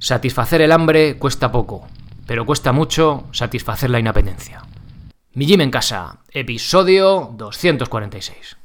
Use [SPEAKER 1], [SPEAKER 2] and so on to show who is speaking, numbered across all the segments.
[SPEAKER 1] Satisfacer el hambre cuesta poco, pero cuesta mucho satisfacer la inapetencia. Mi Gym en casa, episodio 246.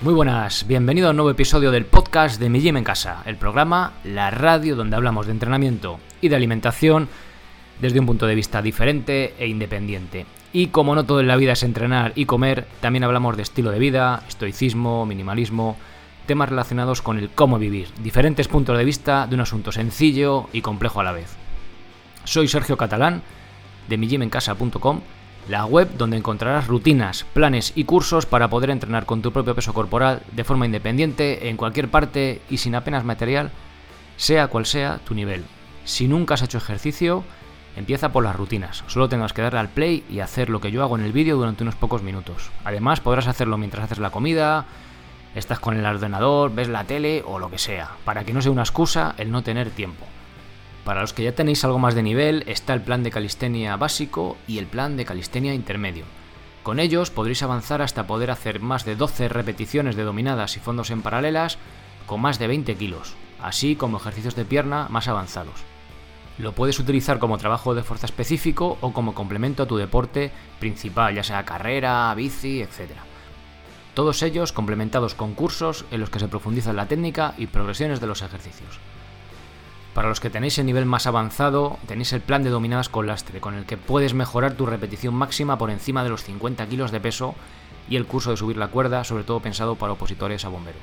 [SPEAKER 1] Muy buenas, bienvenido a un nuevo episodio del podcast de Mi Gym en Casa, el programa, la radio donde hablamos de entrenamiento y de alimentación desde un punto de vista diferente e independiente. Y como no todo en la vida es entrenar y comer, también hablamos de estilo de vida, estoicismo, minimalismo, temas relacionados con el cómo vivir, diferentes puntos de vista de un asunto sencillo y complejo a la vez. Soy Sergio Catalán de migymencasa.com la web donde encontrarás rutinas, planes y cursos para poder entrenar con tu propio peso corporal de forma independiente, en cualquier parte y sin apenas material, sea cual sea tu nivel. Si nunca has hecho ejercicio, empieza por las rutinas. Solo tengas que darle al play y hacer lo que yo hago en el vídeo durante unos pocos minutos. Además, podrás hacerlo mientras haces la comida, estás con el ordenador, ves la tele o lo que sea, para que no sea una excusa el no tener tiempo. Para los que ya tenéis algo más de nivel, está el plan de calistenia básico y el plan de calistenia intermedio. Con ellos podréis avanzar hasta poder hacer más de 12 repeticiones de dominadas y fondos en paralelas con más de 20 kilos, así como ejercicios de pierna más avanzados. Lo puedes utilizar como trabajo de fuerza específico o como complemento a tu deporte principal, ya sea carrera, bici, etc. Todos ellos complementados con cursos en los que se profundiza la técnica y progresiones de los ejercicios. Para los que tenéis el nivel más avanzado, tenéis el plan de dominadas con lastre, con el que puedes mejorar tu repetición máxima por encima de los 50 kilos de peso y el curso de subir la cuerda, sobre todo pensado para opositores a bombero.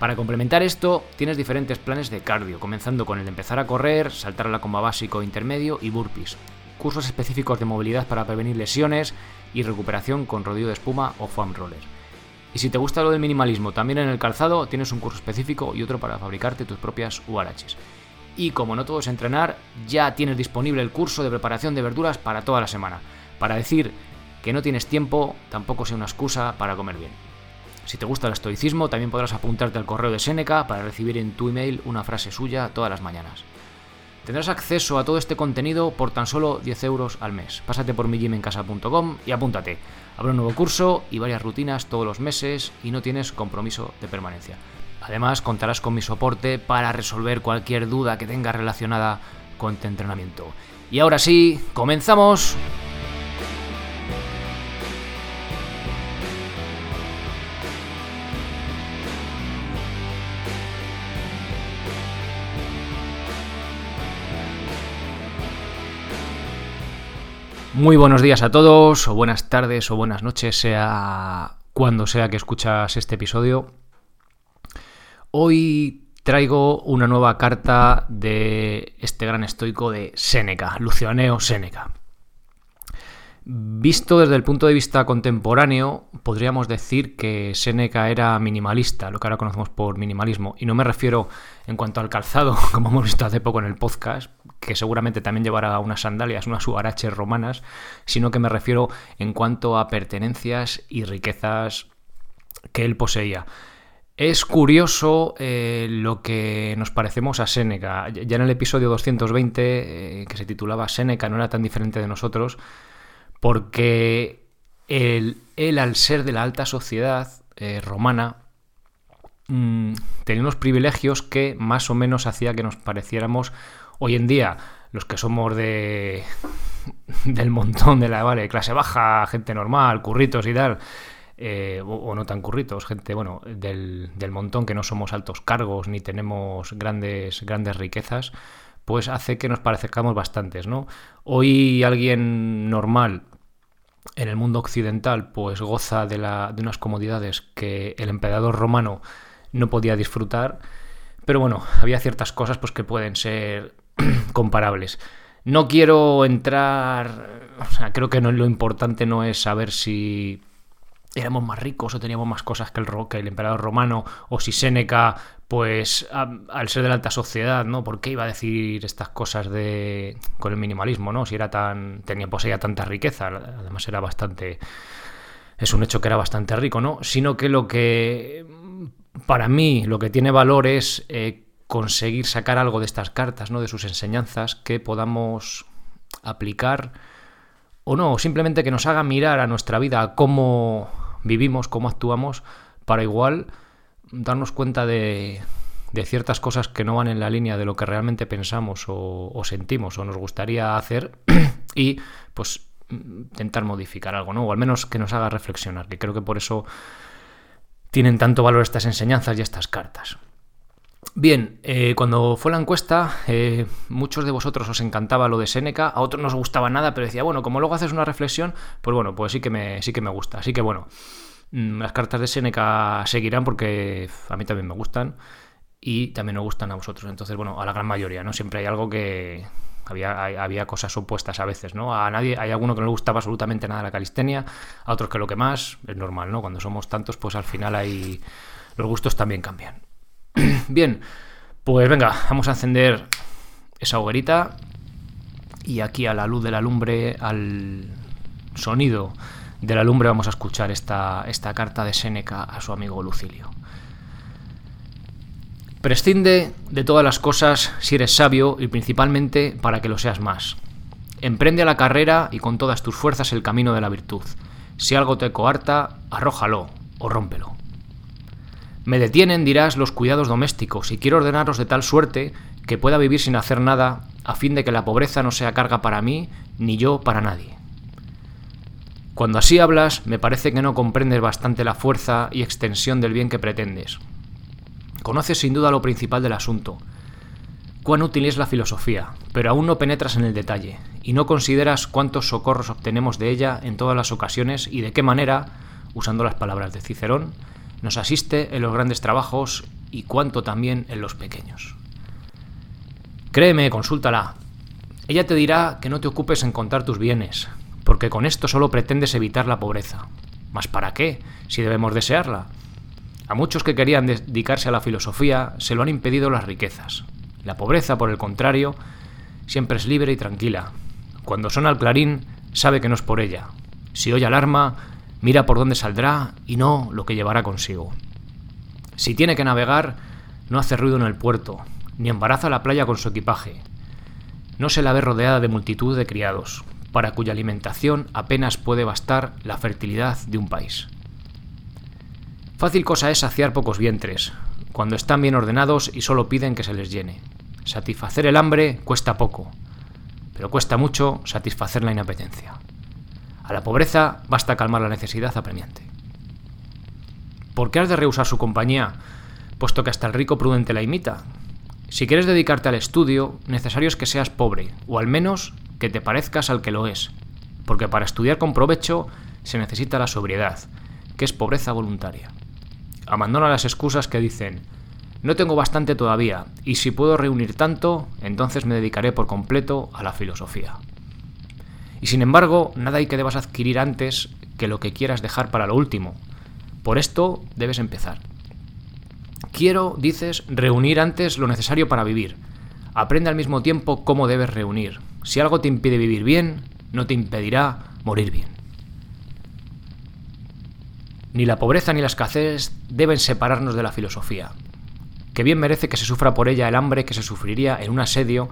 [SPEAKER 1] Para complementar esto, tienes diferentes planes de cardio, comenzando con el de empezar a correr, saltar a la comba básico, intermedio y burpees. Cursos específicos de movilidad para prevenir lesiones y recuperación con rodillo de espuma o foam roller. Y si te gusta lo del minimalismo, también en el calzado tienes un curso específico y otro para fabricarte tus propias URHs. Y como no todo es entrenar, ya tienes disponible el curso de preparación de verduras para toda la semana. Para decir que no tienes tiempo, tampoco sea una excusa para comer bien. Si te gusta el estoicismo, también podrás apuntarte al correo de Seneca para recibir en tu email una frase suya todas las mañanas. Tendrás acceso a todo este contenido por tan solo 10 euros al mes. Pásate por mijimencasa.com y apúntate. Habrá un nuevo curso y varias rutinas todos los meses y no tienes compromiso de permanencia. Además, contarás con mi soporte para resolver cualquier duda que tengas relacionada con tu entrenamiento. Y ahora sí, comenzamos. Muy buenos días a todos, o buenas tardes, o buenas noches, sea cuando sea que escuchas este episodio. Hoy traigo una nueva carta de este gran estoico de Séneca, Lucianeo Séneca. Visto desde el punto de vista contemporáneo, podríamos decir que Séneca era minimalista, lo que ahora conocemos por minimalismo, y no me refiero en cuanto al calzado, como hemos visto hace poco en el podcast, que seguramente también llevará unas sandalias, unas huaraches romanas, sino que me refiero en cuanto a pertenencias y riquezas que él poseía. Es curioso eh, lo que nos parecemos a Séneca. Ya en el episodio 220, eh, que se titulaba Séneca no era tan diferente de nosotros, porque él, al ser de la alta sociedad eh, romana, mm, tenía unos privilegios que más o menos hacía que nos pareciéramos hoy en día, los que somos de del montón de la clase baja, gente normal, curritos y tal eh, o, no tan curritos, gente, bueno, del, montón que no somos altos cargos ni tenemos grandes, grandes riquezas, pues hace que nos parezcamos bastantes, ¿no? Hoy alguien normal en el mundo occidental pues goza de, de unas comodidades que el emperador romano no podía disfrutar, pero bueno, había ciertas cosas pues que pueden ser comparables. No quiero entrar, o sea, creo que no, lo importante no es saber si éramos más ricos o teníamos más cosas que el, que el emperador romano, o si Séneca, pues al ser de la alta sociedad, ¿no? ¿Por qué iba a decir estas cosas de con el minimalismo, ¿no? Si era tan tenía poseía tanta riqueza, además era bastante es un hecho que era bastante rico, ¿no? Sino que lo que para mí lo que tiene valor es eh, conseguir sacar algo de estas cartas, ¿no? de sus enseñanzas, que podamos aplicar o no, simplemente que nos haga mirar a nuestra vida, cómo vivimos, cómo actuamos, para igual darnos cuenta de, de ciertas cosas que no van en la línea de lo que realmente pensamos o, sentimos o nos gustaría hacer y pues intentar modificar algo, ¿no? O al menos que nos haga reflexionar, que creo que por eso tienen tanto valor estas enseñanzas y estas cartas. Bien, eh, cuando fue la encuesta, eh, muchos de vosotros os encantaba lo de Seneca, a otros no os gustaba nada, pero decía, bueno, como luego haces una reflexión, pues bueno, pues sí que me, sí que me gusta. Así que bueno, mm, las cartas de Seneca seguirán porque a mí también me gustan y también nos gustan a vosotros. Entonces, bueno, a la gran mayoría, ¿no? Siempre hay algo que. Había, había cosas opuestas a veces, ¿no? A nadie, hay alguno que no le gustaba absolutamente nada la calistenia, a otros que lo que más, es normal, ¿no? Cuando somos tantos, pues al final hay. Los gustos también cambian. Bien, pues venga, vamos a encender esa hoguerita. Y aquí a la luz de la lumbre, al sonido de la lumbre, vamos a escuchar esta, carta de Séneca a su amigo Lucilio. Prescinde de todas las cosas si eres sabio y principalmente para que lo seas más. Emprende a la carrera y con todas tus fuerzas el camino de la virtud. Si algo te coarta, arrójalo o rómpelo. Me detienen, dirás, los cuidados domésticos y quiero ordenaros de tal suerte que pueda vivir sin hacer nada a fin de que la pobreza no sea carga para mí ni yo para nadie. Cuando así hablas, me parece que no comprendes bastante la fuerza y extensión del bien que pretendes. Conoces sin duda lo principal del asunto. Cuán útil es la filosofía, pero aún no penetras en el detalle, y no consideras cuántos socorros obtenemos de ella en todas las ocasiones y de qué manera, usando las palabras de Cicerón, nos asiste en los grandes trabajos y cuánto también en los pequeños. Créeme, consúltala. Ella te dirá que no te ocupes en contar tus bienes, porque con esto solo pretendes evitar la pobreza. ¿Mas para qué, si debemos desearla? A muchos que querían dedicarse a la filosofía se lo han impedido las riquezas. La pobreza, por el contrario, siempre es libre y tranquila. Cuando suena el clarín, sabe que no es por ella. Si oye alarma, mira por dónde saldrá y no lo que llevará consigo. Si tiene que navegar, no hace ruido en el puerto, ni embaraza la playa con su equipaje. No se la ve rodeada de multitud de criados, para cuya alimentación apenas puede bastar la fertilidad de un país. Fácil cosa es saciar pocos vientres, cuando están bien ordenados y solo piden que se les llene. Satisfacer el hambre cuesta poco, pero cuesta mucho satisfacer la inapetencia. A la pobreza basta calmar la necesidad apremiante. ¿Por qué has de rehusar su compañía, puesto que hasta el rico prudente la imita? Si quieres dedicarte al estudio, necesario es que seas pobre, o al menos que te parezcas al que lo es, porque para estudiar con provecho se necesita la sobriedad, que es pobreza voluntaria. Abandona las excusas que dicen, no tengo bastante todavía, y si puedo reunir tanto, entonces me dedicaré por completo a la filosofía. Y sin embargo, nada hay que debas adquirir antes que lo que quieras dejar para lo último. Por esto debes empezar. Quiero, dices, reunir antes lo necesario para vivir. Aprende al mismo tiempo cómo debes reunir. Si algo te impide vivir bien, no te impedirá morir bien. Ni la pobreza ni la escasez deben separarnos de la filosofía, que bien merece que se sufra por ella el hambre que se sufriría en un asedio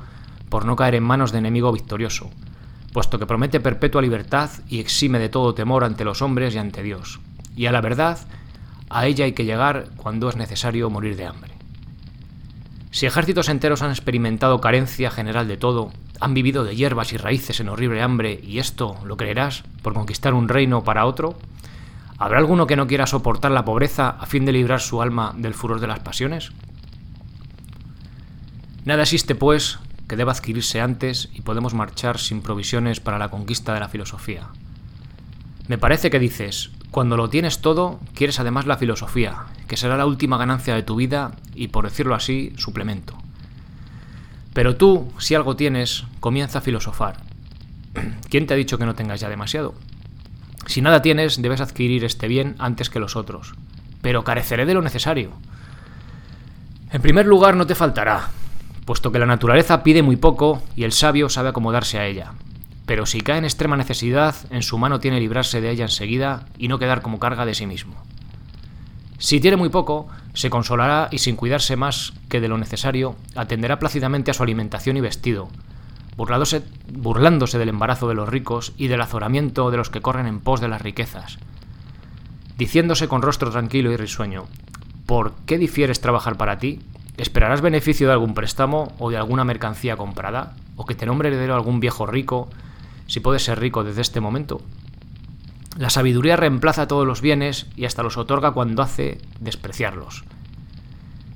[SPEAKER 1] por no caer en manos de enemigo victorioso, puesto que promete perpetua libertad y exime de todo temor ante los hombres y ante Dios. Y a la verdad, a ella hay que llegar cuando es necesario morir de hambre. Si ejércitos enteros han experimentado carencia general de todo, han vivido de hierbas y raíces en horrible hambre, y esto, ¿lo creerás?, por conquistar un reino para otro, ¿Habrá alguno que no quiera soportar la pobreza a fin de librar su alma del furor de las pasiones? Nada existe, pues, que deba adquirirse antes y podemos marchar sin provisiones para la conquista de la filosofía. Me parece que dices, cuando lo tienes todo, quieres además la filosofía, que será la última ganancia de tu vida y, por decirlo así, suplemento. Pero tú, si algo tienes, comienza a filosofar. ¿Quién te ha dicho que no tengas ya demasiado? Si nada tienes, debes adquirir este bien antes que los otros. Pero careceré de lo necesario. En primer lugar, no te faltará, puesto que la naturaleza pide muy poco y el sabio sabe acomodarse a ella. Pero si cae en extrema necesidad, en su mano tiene librarse de ella enseguida y no quedar como carga de sí mismo. Si tiene muy poco, se consolará y sin cuidarse más que de lo necesario, atenderá plácidamente a su alimentación y vestido, burlándose, burlándose del embarazo de los ricos y del azoramiento de los que corren en pos de las riquezas, diciéndose con rostro tranquilo y risueño, ¿por qué difieres trabajar para ti? ¿Esperarás beneficio de algún préstamo o de alguna mercancía comprada? ¿O que te nombre heredero algún viejo rico, si puedes ser rico desde este momento? La sabiduría reemplaza todos los bienes y hasta los otorga cuando hace despreciarlos.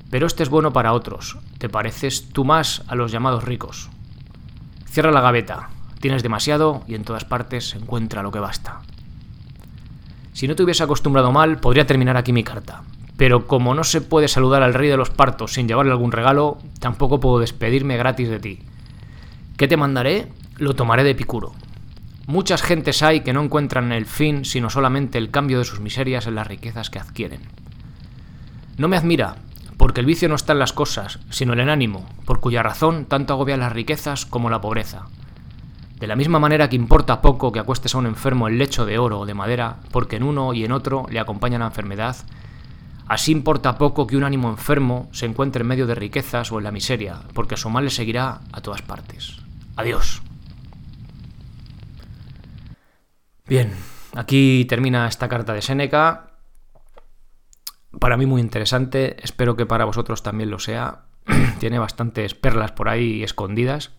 [SPEAKER 1] Pero este es bueno para otros, te pareces tú más a los llamados ricos. Cierra la gaveta, tienes demasiado y en todas partes encuentra lo que basta. Si no te hubiese acostumbrado mal, podría terminar aquí mi carta. Pero como no se puede saludar al rey de los partos sin llevarle algún regalo, tampoco puedo despedirme gratis de ti. ¿Qué te mandaré? Lo tomaré de picuro. Muchas gentes hay que no encuentran el fin sino solamente el cambio de sus miserias en las riquezas que adquieren. No me admira, porque el vicio no está en las cosas, sino en el ánimo, por cuya razón tanto agobia las riquezas como la pobreza. De la misma manera que importa poco que acuestes a un enfermo en lecho de oro o de madera, porque en uno y en otro le acompaña la enfermedad, así importa poco que un ánimo enfermo se encuentre en medio de riquezas o en la miseria, porque su mal le seguirá a todas partes. Adiós. Bien, aquí termina esta carta de Séneca. Para mí muy interesante, espero que para vosotros también lo sea. Tiene bastantes perlas por ahí escondidas.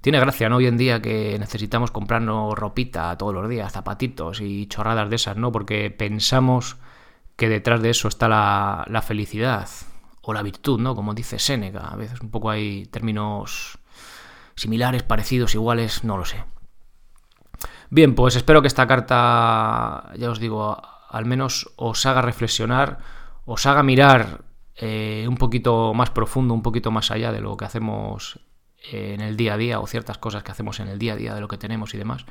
[SPEAKER 1] Tiene gracia, ¿no? Hoy en día que necesitamos comprarnos ropita todos los días, zapatitos y chorradas de esas, ¿no? Porque pensamos que detrás de eso está la, la felicidad o la virtud, ¿no? Como dice Séneca. A veces un poco hay términos similares, parecidos, iguales, no lo sé. Bien, pues espero que esta carta, ya os digo, al menos os haga reflexionar, os haga mirar eh, un poquito más profundo, un poquito más allá de lo que hacemos en el día a día o ciertas cosas que hacemos en el día a día de lo que tenemos y demás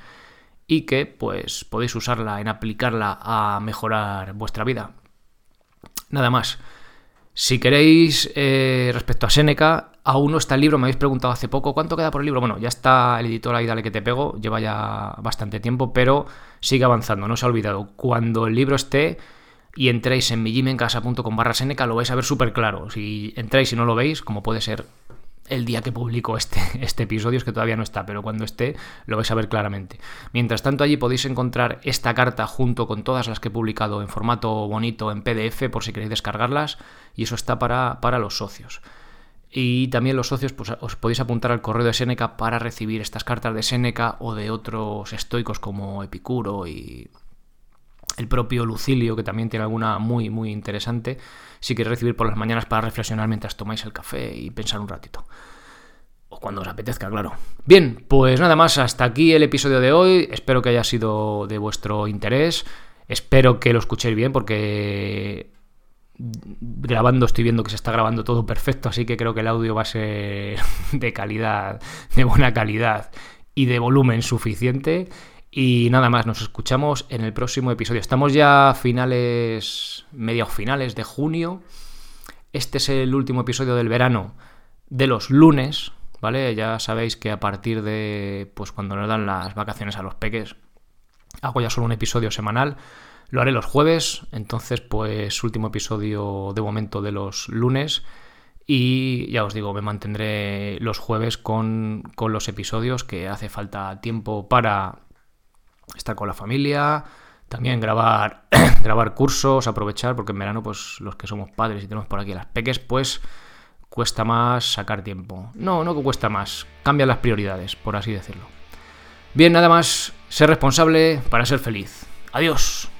[SPEAKER 1] y que pues podéis usarla en aplicarla a mejorar vuestra vida. Nada más. Si queréis, eh, respecto a Seneca, aún no está el libro, me habéis preguntado hace poco, ¿cuánto queda por el libro? Bueno, ya está el editor ahí, dale que te pego, lleva ya bastante tiempo, pero sigue avanzando, no se ha olvidado. Cuando el libro esté y entréis en millimencasa.com barra Seneca, lo vais a ver súper claro. Si entráis y no lo veis, como puede ser el día que publico este, este episodio, es que todavía no está, pero cuando esté lo vais a ver claramente. Mientras tanto, allí podéis encontrar esta carta junto con todas las que he publicado en formato bonito en PDF por si queréis descargarlas, y eso está para, para los socios. Y también los socios pues, os podéis apuntar al correo de Seneca para recibir estas cartas de Seneca o de otros estoicos como Epicuro y el propio Lucilio, que también tiene alguna muy, muy interesante, si queréis recibir por las mañanas para reflexionar mientras tomáis el café y pensar un ratito. O cuando os apetezca, claro. Bien, pues nada más, hasta aquí el episodio de hoy. Espero que haya sido de vuestro interés. Espero que lo escuchéis bien porque grabando estoy viendo que se está grabando todo perfecto, así que creo que el audio va a ser de calidad, de buena calidad y de volumen suficiente. Y nada más, nos escuchamos en el próximo episodio. Estamos ya a finales, medios finales de junio. Este es el último episodio del verano de los lunes, ¿vale? Ya sabéis que a partir de, pues cuando nos dan las vacaciones a los peques, hago ya solo un episodio semanal. Lo haré los jueves, entonces pues último episodio de momento de los lunes. Y ya os digo, me mantendré los jueves con, con los episodios que hace falta tiempo para estar con la familia, también grabar, grabar cursos, aprovechar, porque en verano, pues los que somos padres y tenemos por aquí las peques, pues cuesta más sacar tiempo. No, no que cuesta más, cambian las prioridades, por así decirlo. Bien, nada más, ser responsable para ser feliz. Adiós.